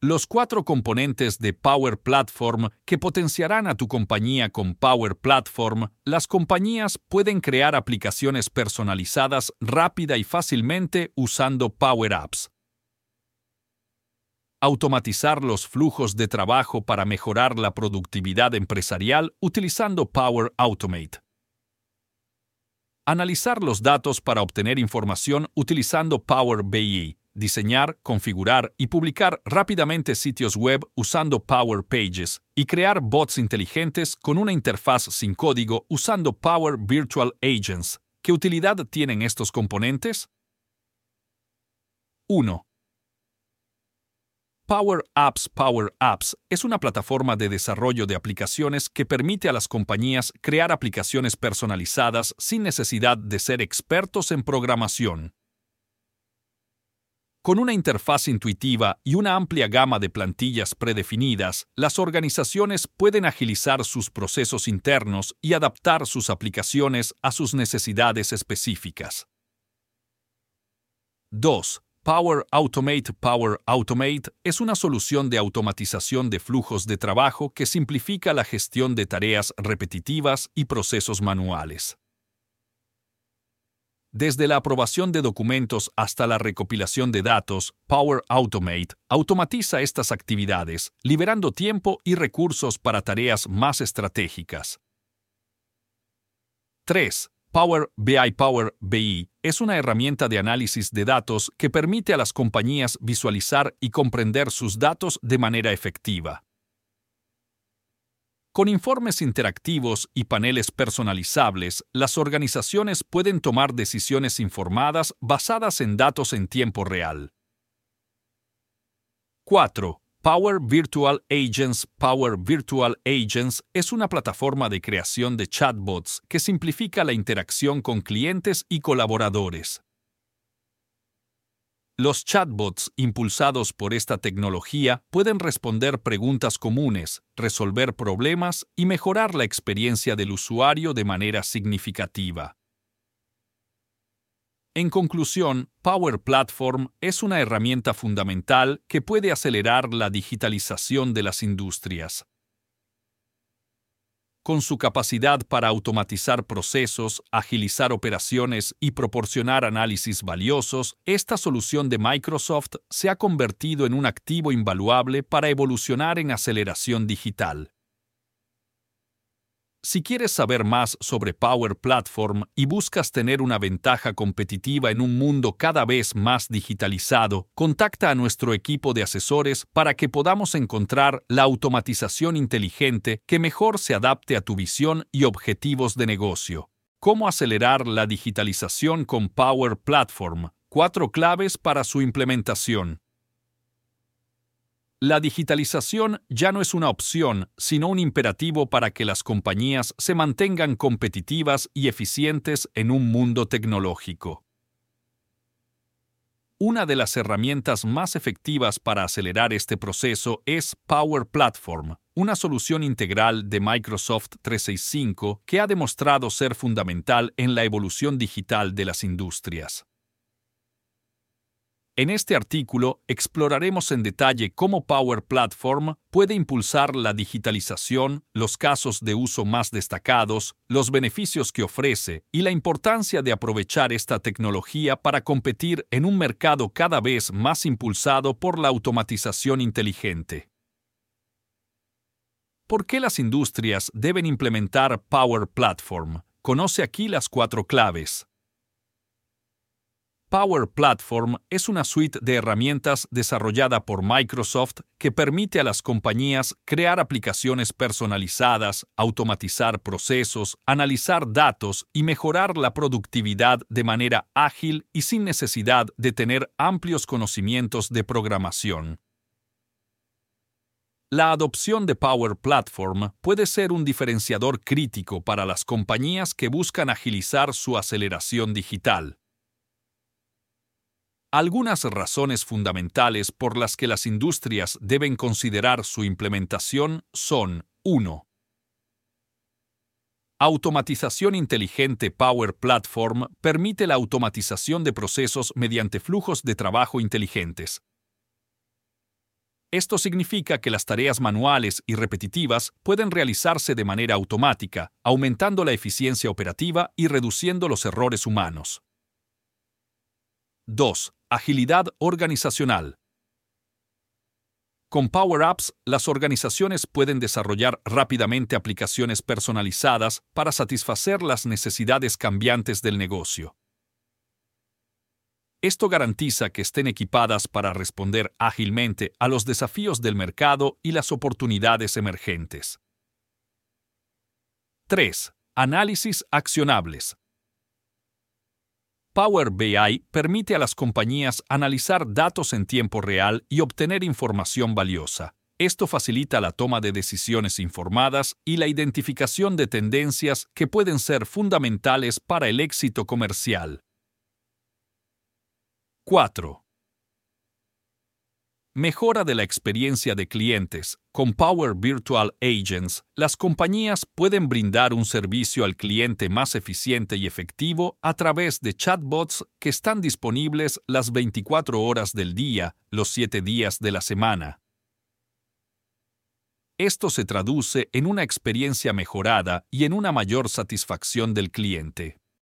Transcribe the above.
Los cuatro componentes de Power Platform que potenciarán a tu compañía con Power Platform, las compañías pueden crear aplicaciones personalizadas rápida y fácilmente usando Power Apps. Automatizar los flujos de trabajo para mejorar la productividad empresarial utilizando Power Automate. Analizar los datos para obtener información utilizando Power BI diseñar, configurar y publicar rápidamente sitios web usando Power Pages y crear bots inteligentes con una interfaz sin código usando Power Virtual Agents. ¿Qué utilidad tienen estos componentes? 1. Power Apps Power Apps es una plataforma de desarrollo de aplicaciones que permite a las compañías crear aplicaciones personalizadas sin necesidad de ser expertos en programación. Con una interfaz intuitiva y una amplia gama de plantillas predefinidas, las organizaciones pueden agilizar sus procesos internos y adaptar sus aplicaciones a sus necesidades específicas. 2. Power Automate Power Automate es una solución de automatización de flujos de trabajo que simplifica la gestión de tareas repetitivas y procesos manuales. Desde la aprobación de documentos hasta la recopilación de datos, Power Automate automatiza estas actividades, liberando tiempo y recursos para tareas más estratégicas. 3. Power BI Power BI es una herramienta de análisis de datos que permite a las compañías visualizar y comprender sus datos de manera efectiva. Con informes interactivos y paneles personalizables, las organizaciones pueden tomar decisiones informadas basadas en datos en tiempo real. 4. Power Virtual Agents Power Virtual Agents es una plataforma de creación de chatbots que simplifica la interacción con clientes y colaboradores. Los chatbots impulsados por esta tecnología pueden responder preguntas comunes, resolver problemas y mejorar la experiencia del usuario de manera significativa. En conclusión, Power Platform es una herramienta fundamental que puede acelerar la digitalización de las industrias. Con su capacidad para automatizar procesos, agilizar operaciones y proporcionar análisis valiosos, esta solución de Microsoft se ha convertido en un activo invaluable para evolucionar en aceleración digital. Si quieres saber más sobre Power Platform y buscas tener una ventaja competitiva en un mundo cada vez más digitalizado, contacta a nuestro equipo de asesores para que podamos encontrar la automatización inteligente que mejor se adapte a tu visión y objetivos de negocio. ¿Cómo acelerar la digitalización con Power Platform? Cuatro claves para su implementación. La digitalización ya no es una opción, sino un imperativo para que las compañías se mantengan competitivas y eficientes en un mundo tecnológico. Una de las herramientas más efectivas para acelerar este proceso es Power Platform, una solución integral de Microsoft 365 que ha demostrado ser fundamental en la evolución digital de las industrias. En este artículo exploraremos en detalle cómo Power Platform puede impulsar la digitalización, los casos de uso más destacados, los beneficios que ofrece y la importancia de aprovechar esta tecnología para competir en un mercado cada vez más impulsado por la automatización inteligente. ¿Por qué las industrias deben implementar Power Platform? Conoce aquí las cuatro claves. Power Platform es una suite de herramientas desarrollada por Microsoft que permite a las compañías crear aplicaciones personalizadas, automatizar procesos, analizar datos y mejorar la productividad de manera ágil y sin necesidad de tener amplios conocimientos de programación. La adopción de Power Platform puede ser un diferenciador crítico para las compañías que buscan agilizar su aceleración digital. Algunas razones fundamentales por las que las industrias deben considerar su implementación son 1. Automatización inteligente Power Platform permite la automatización de procesos mediante flujos de trabajo inteligentes. Esto significa que las tareas manuales y repetitivas pueden realizarse de manera automática, aumentando la eficiencia operativa y reduciendo los errores humanos. 2. Agilidad organizacional. Con Power Apps, las organizaciones pueden desarrollar rápidamente aplicaciones personalizadas para satisfacer las necesidades cambiantes del negocio. Esto garantiza que estén equipadas para responder ágilmente a los desafíos del mercado y las oportunidades emergentes. 3. Análisis accionables. Power BI permite a las compañías analizar datos en tiempo real y obtener información valiosa. Esto facilita la toma de decisiones informadas y la identificación de tendencias que pueden ser fundamentales para el éxito comercial. 4. Mejora de la experiencia de clientes. Con Power Virtual Agents, las compañías pueden brindar un servicio al cliente más eficiente y efectivo a través de chatbots que están disponibles las 24 horas del día, los 7 días de la semana. Esto se traduce en una experiencia mejorada y en una mayor satisfacción del cliente.